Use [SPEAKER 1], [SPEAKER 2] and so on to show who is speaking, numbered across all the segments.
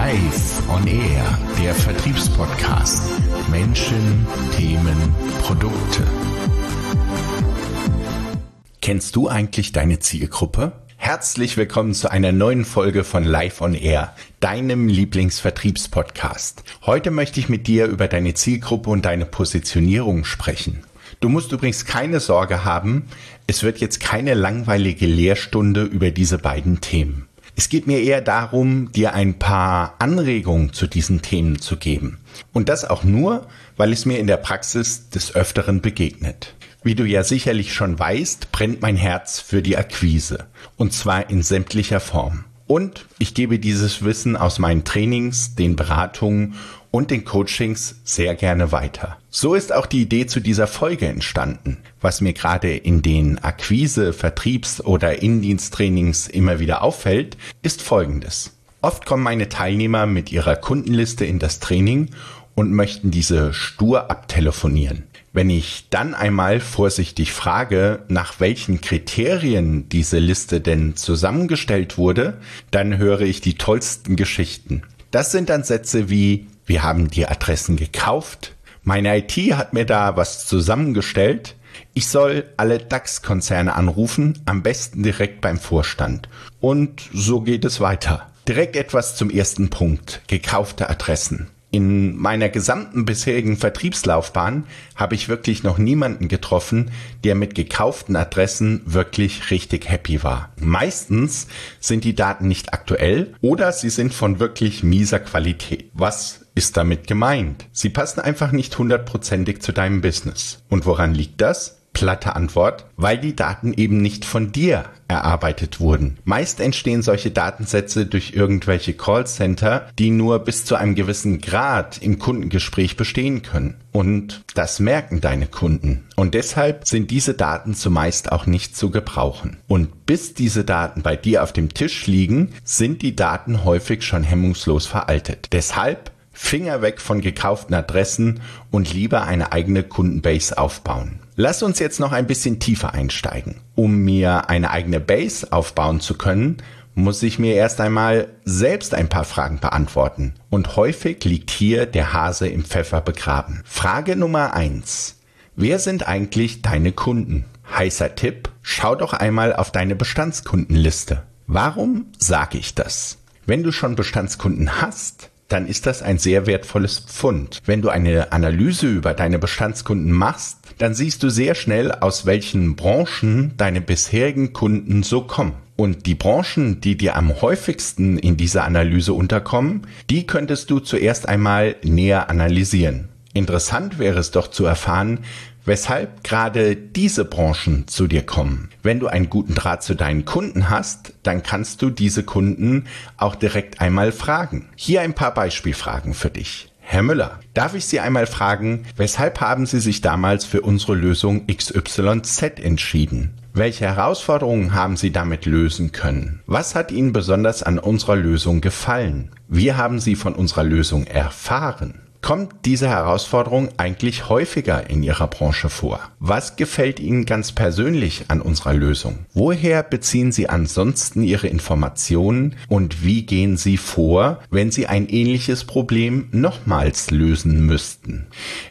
[SPEAKER 1] Live on Air, der Vertriebspodcast. Menschen, Themen, Produkte. Kennst du eigentlich deine Zielgruppe? Herzlich willkommen zu einer neuen Folge von Live on Air, deinem Lieblingsvertriebspodcast. Heute möchte ich mit dir über deine Zielgruppe und deine Positionierung sprechen. Du musst übrigens keine Sorge haben, es wird jetzt keine langweilige Lehrstunde über diese beiden Themen. Es geht mir eher darum, dir ein paar Anregungen zu diesen Themen zu geben. Und das auch nur, weil es mir in der Praxis des Öfteren begegnet. Wie du ja sicherlich schon weißt, brennt mein Herz für die Akquise. Und zwar in sämtlicher Form. Und ich gebe dieses Wissen aus meinen Trainings, den Beratungen und den Coachings sehr gerne weiter. So ist auch die Idee zu dieser Folge entstanden. Was mir gerade in den Akquise-, Vertriebs- oder Indiensttrainings immer wieder auffällt, ist folgendes. Oft kommen meine Teilnehmer mit ihrer Kundenliste in das Training und möchten diese stur abtelefonieren. Wenn ich dann einmal vorsichtig frage, nach welchen Kriterien diese Liste denn zusammengestellt wurde, dann höre ich die tollsten Geschichten. Das sind dann Sätze wie wir haben die Adressen gekauft. Meine IT hat mir da was zusammengestellt. Ich soll alle DAX-Konzerne anrufen, am besten direkt beim Vorstand. Und so geht es weiter. Direkt etwas zum ersten Punkt. Gekaufte Adressen. In meiner gesamten bisherigen Vertriebslaufbahn habe ich wirklich noch niemanden getroffen, der mit gekauften Adressen wirklich richtig happy war. Meistens sind die Daten nicht aktuell oder sie sind von wirklich mieser Qualität. Was ist damit gemeint? Sie passen einfach nicht hundertprozentig zu deinem Business. Und woran liegt das? Platte Antwort, weil die Daten eben nicht von dir erarbeitet wurden. Meist entstehen solche Datensätze durch irgendwelche Callcenter, die nur bis zu einem gewissen Grad im Kundengespräch bestehen können. Und das merken deine Kunden. Und deshalb sind diese Daten zumeist auch nicht zu gebrauchen. Und bis diese Daten bei dir auf dem Tisch liegen, sind die Daten häufig schon hemmungslos veraltet. Deshalb Finger weg von gekauften Adressen und lieber eine eigene Kundenbase aufbauen. Lass uns jetzt noch ein bisschen tiefer einsteigen. Um mir eine eigene Base aufbauen zu können, muss ich mir erst einmal selbst ein paar Fragen beantworten. Und häufig liegt hier der Hase im Pfeffer begraben. Frage Nummer eins: Wer sind eigentlich deine Kunden? Heißer Tipp, schau doch einmal auf deine Bestandskundenliste. Warum sage ich das? Wenn du schon Bestandskunden hast, dann ist das ein sehr wertvolles Pfund. Wenn du eine Analyse über deine Bestandskunden machst, dann siehst du sehr schnell, aus welchen Branchen deine bisherigen Kunden so kommen. Und die Branchen, die dir am häufigsten in dieser Analyse unterkommen, die könntest du zuerst einmal näher analysieren. Interessant wäre es doch zu erfahren, weshalb gerade diese Branchen zu dir kommen. Wenn du einen guten Draht zu deinen Kunden hast, dann kannst du diese Kunden auch direkt einmal fragen. Hier ein paar Beispielfragen für dich. Herr Müller, darf ich Sie einmal fragen, weshalb haben Sie sich damals für unsere Lösung XYZ entschieden? Welche Herausforderungen haben Sie damit lösen können? Was hat Ihnen besonders an unserer Lösung gefallen? Wie haben Sie von unserer Lösung erfahren? Kommt diese Herausforderung eigentlich häufiger in Ihrer Branche vor? Was gefällt Ihnen ganz persönlich an unserer Lösung? Woher beziehen Sie ansonsten Ihre Informationen und wie gehen Sie vor, wenn Sie ein ähnliches Problem nochmals lösen müssten?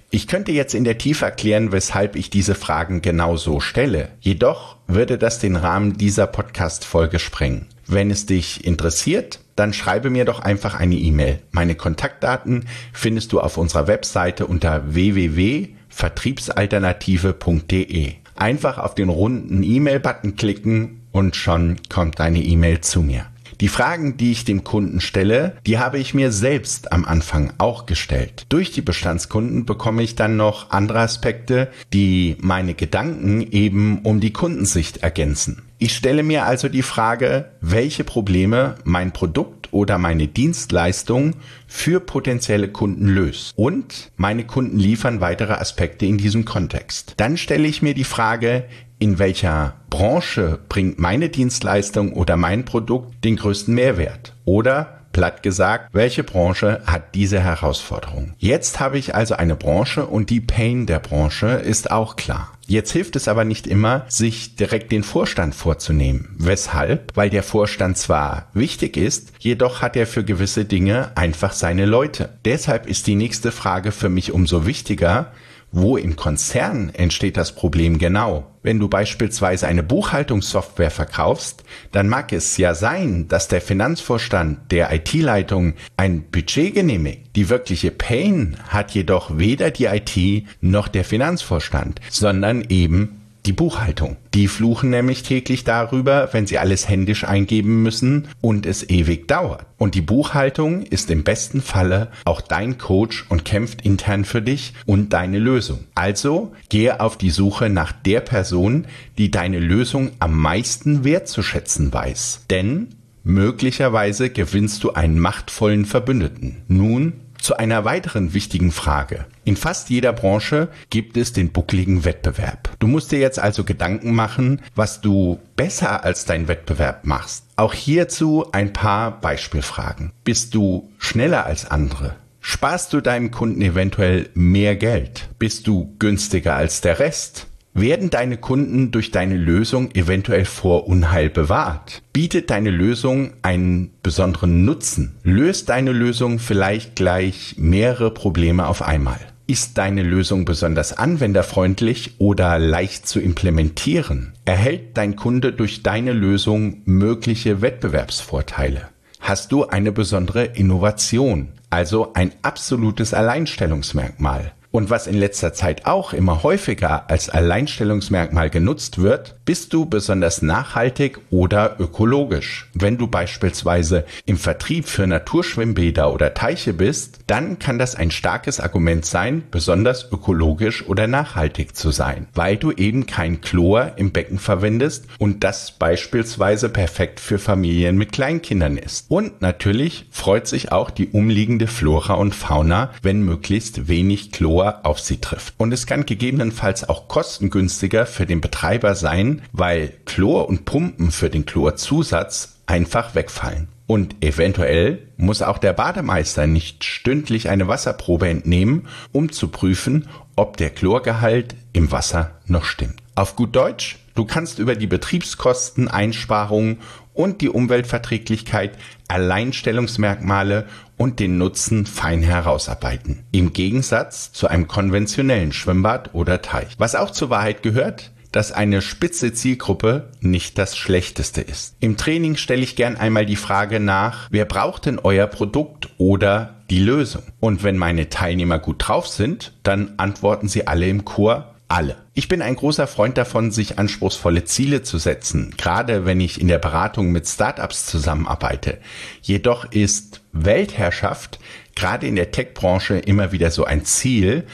[SPEAKER 1] Ich könnte jetzt in der Tiefe erklären, weshalb ich diese Fragen genau so stelle. Jedoch würde das den Rahmen dieser Podcast-Folge sprengen. Wenn es dich interessiert, dann schreibe mir doch einfach eine E-Mail. Meine Kontaktdaten findest du auf unserer Webseite unter www.vertriebsalternative.de. Einfach auf den runden E-Mail-Button klicken und schon kommt deine E-Mail zu mir. Die Fragen, die ich dem Kunden stelle, die habe ich mir selbst am Anfang auch gestellt. Durch die Bestandskunden bekomme ich dann noch andere Aspekte, die meine Gedanken eben um die Kundensicht ergänzen. Ich stelle mir also die Frage, welche Probleme mein Produkt oder meine Dienstleistung für potenzielle Kunden löst. Und meine Kunden liefern weitere Aspekte in diesem Kontext. Dann stelle ich mir die Frage, in welcher Branche bringt meine Dienstleistung oder mein Produkt den größten Mehrwert? Oder Platt gesagt, welche Branche hat diese Herausforderung? Jetzt habe ich also eine Branche und die Pain der Branche ist auch klar. Jetzt hilft es aber nicht immer, sich direkt den Vorstand vorzunehmen. Weshalb? Weil der Vorstand zwar wichtig ist, jedoch hat er für gewisse Dinge einfach seine Leute. Deshalb ist die nächste Frage für mich umso wichtiger, wo im Konzern entsteht das Problem genau? Wenn du beispielsweise eine Buchhaltungssoftware verkaufst, dann mag es ja sein, dass der Finanzvorstand der IT-Leitung ein Budget genehmigt. Die wirkliche Pain hat jedoch weder die IT noch der Finanzvorstand, sondern eben die Buchhaltung. Die fluchen nämlich täglich darüber, wenn sie alles händisch eingeben müssen und es ewig dauert. Und die Buchhaltung ist im besten Falle auch dein Coach und kämpft intern für dich und deine Lösung. Also gehe auf die Suche nach der Person, die deine Lösung am meisten wertzuschätzen weiß. Denn möglicherweise gewinnst du einen machtvollen Verbündeten. Nun zu einer weiteren wichtigen Frage. In fast jeder Branche gibt es den buckligen Wettbewerb. Du musst dir jetzt also Gedanken machen, was du besser als dein Wettbewerb machst. Auch hierzu ein paar Beispielfragen. Bist du schneller als andere? Sparst du deinem Kunden eventuell mehr Geld? Bist du günstiger als der Rest? Werden deine Kunden durch deine Lösung eventuell vor Unheil bewahrt? Bietet deine Lösung einen besonderen Nutzen? Löst deine Lösung vielleicht gleich mehrere Probleme auf einmal? Ist deine Lösung besonders anwenderfreundlich oder leicht zu implementieren? Erhält dein Kunde durch deine Lösung mögliche Wettbewerbsvorteile? Hast du eine besondere Innovation, also ein absolutes Alleinstellungsmerkmal? Und was in letzter Zeit auch immer häufiger als Alleinstellungsmerkmal genutzt wird, bist du besonders nachhaltig oder ökologisch. Wenn du beispielsweise im Vertrieb für Naturschwimmbäder oder Teiche bist, dann kann das ein starkes Argument sein, besonders ökologisch oder nachhaltig zu sein, weil du eben kein Chlor im Becken verwendest und das beispielsweise perfekt für Familien mit Kleinkindern ist. Und natürlich freut sich auch die umliegende Flora und Fauna, wenn möglichst wenig Chlor auf sie trifft. Und es kann gegebenenfalls auch kostengünstiger für den Betreiber sein, weil Chlor und Pumpen für den Chlorzusatz einfach wegfallen. Und eventuell muss auch der Bademeister nicht stündlich eine Wasserprobe entnehmen, um zu prüfen, ob der Chlorgehalt im Wasser noch stimmt. Auf gut Deutsch, du kannst über die Betriebskosten, Einsparungen und die Umweltverträglichkeit Alleinstellungsmerkmale und den Nutzen fein herausarbeiten. Im Gegensatz zu einem konventionellen Schwimmbad oder Teich. Was auch zur Wahrheit gehört, dass eine spitze Zielgruppe nicht das Schlechteste ist. Im Training stelle ich gern einmal die Frage nach, wer braucht denn euer Produkt oder die Lösung? Und wenn meine Teilnehmer gut drauf sind, dann antworten sie alle im Chor, alle. Ich bin ein großer Freund davon, sich anspruchsvolle Ziele zu setzen, gerade wenn ich in der Beratung mit Startups zusammenarbeite. Jedoch ist Weltherrschaft gerade in der Tech-Branche immer wieder so ein Ziel,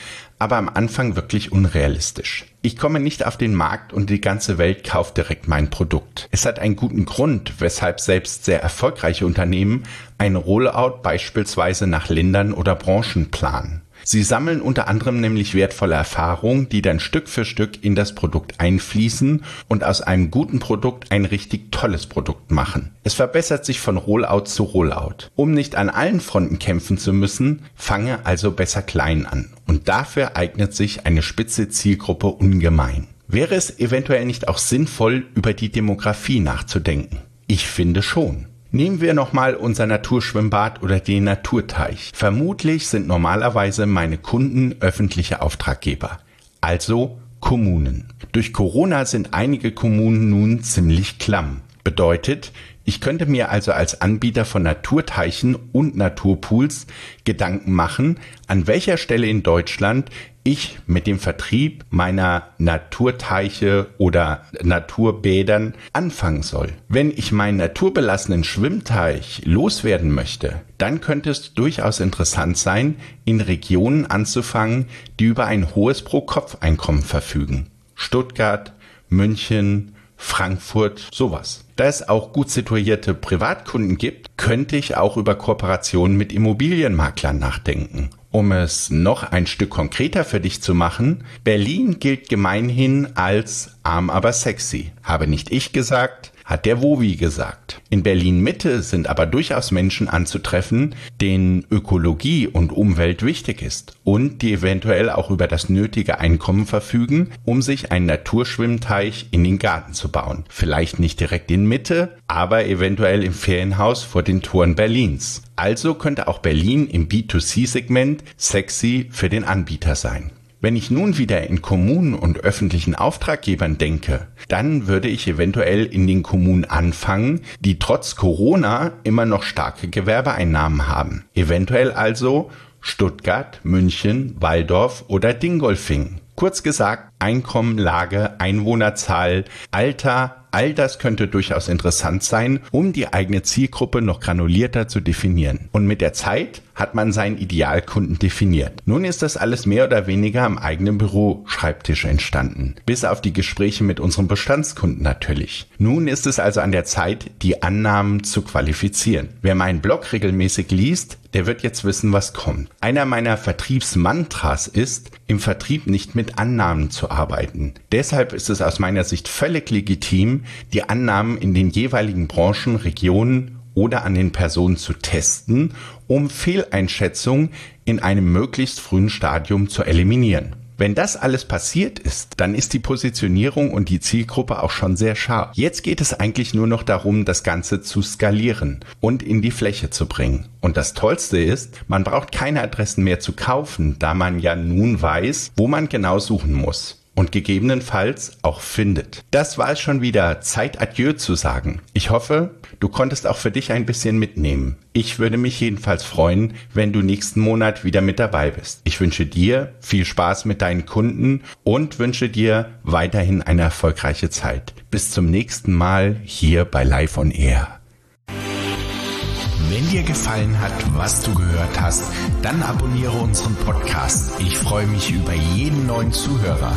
[SPEAKER 1] aber am Anfang wirklich unrealistisch. Ich komme nicht auf den Markt und die ganze Welt kauft direkt mein Produkt. Es hat einen guten Grund, weshalb selbst sehr erfolgreiche Unternehmen ein Rollout beispielsweise nach Ländern oder Branchen planen. Sie sammeln unter anderem nämlich wertvolle Erfahrungen, die dann Stück für Stück in das Produkt einfließen und aus einem guten Produkt ein richtig tolles Produkt machen. Es verbessert sich von Rollout zu Rollout. Um nicht an allen Fronten kämpfen zu müssen, fange also besser klein an. Und dafür eignet sich eine spitze Zielgruppe ungemein. Wäre es eventuell nicht auch sinnvoll, über die Demografie nachzudenken? Ich finde schon. Nehmen wir nochmal unser Naturschwimmbad oder den Naturteich. Vermutlich sind normalerweise meine Kunden öffentliche Auftraggeber, also Kommunen. Durch Corona sind einige Kommunen nun ziemlich klamm. Bedeutet, ich könnte mir also als Anbieter von Naturteichen und Naturpools Gedanken machen, an welcher Stelle in Deutschland ich mit dem Vertrieb meiner Naturteiche oder Naturbädern anfangen soll. Wenn ich meinen naturbelassenen Schwimmteich loswerden möchte, dann könnte es durchaus interessant sein, in Regionen anzufangen, die über ein hohes Pro-Kopf-Einkommen verfügen. Stuttgart, München, Frankfurt, sowas. Da es auch gut situierte Privatkunden gibt, könnte ich auch über Kooperationen mit Immobilienmaklern nachdenken. Um es noch ein Stück konkreter für dich zu machen, Berlin gilt gemeinhin als arm aber sexy. Habe nicht ich gesagt, hat der Wowi gesagt. In Berlin Mitte sind aber durchaus Menschen anzutreffen, denen Ökologie und Umwelt wichtig ist und die eventuell auch über das nötige Einkommen verfügen, um sich einen Naturschwimmteich in den Garten zu bauen. Vielleicht nicht direkt in Mitte, aber eventuell im Ferienhaus vor den Toren Berlins. Also könnte auch Berlin im B2C-Segment sexy für den Anbieter sein. Wenn ich nun wieder in Kommunen und öffentlichen Auftraggebern denke, dann würde ich eventuell in den Kommunen anfangen, die trotz Corona immer noch starke Gewerbeeinnahmen haben. Eventuell also Stuttgart, München, Waldorf oder Dingolfing. Kurz gesagt, Einkommen, Lage, Einwohnerzahl, Alter, All das könnte durchaus interessant sein, um die eigene Zielgruppe noch granulierter zu definieren. Und mit der Zeit hat man seinen Idealkunden definiert. Nun ist das alles mehr oder weniger am eigenen Büroschreibtisch entstanden. Bis auf die Gespräche mit unseren Bestandskunden natürlich. Nun ist es also an der Zeit, die Annahmen zu qualifizieren. Wer meinen Blog regelmäßig liest, der wird jetzt wissen, was kommt. Einer meiner Vertriebsmantras ist, im Vertrieb nicht mit Annahmen zu arbeiten. Deshalb ist es aus meiner Sicht völlig legitim, die Annahmen in den jeweiligen Branchen, Regionen oder an den Personen zu testen, um Fehleinschätzungen in einem möglichst frühen Stadium zu eliminieren. Wenn das alles passiert ist, dann ist die Positionierung und die Zielgruppe auch schon sehr scharf. Jetzt geht es eigentlich nur noch darum, das Ganze zu skalieren und in die Fläche zu bringen. Und das Tollste ist, man braucht keine Adressen mehr zu kaufen, da man ja nun weiß, wo man genau suchen muss und gegebenenfalls auch findet. Das war es schon wieder, Zeit Adieu zu sagen. Ich hoffe, du konntest auch für dich ein bisschen mitnehmen. Ich würde mich jedenfalls freuen, wenn du nächsten Monat wieder mit dabei bist. Ich wünsche dir viel Spaß mit deinen Kunden und wünsche dir weiterhin eine erfolgreiche Zeit. Bis zum nächsten Mal hier bei Live on Air. Wenn dir gefallen hat, was du gehört hast, dann abonniere unseren Podcast. Ich freue mich über jeden neuen Zuhörer.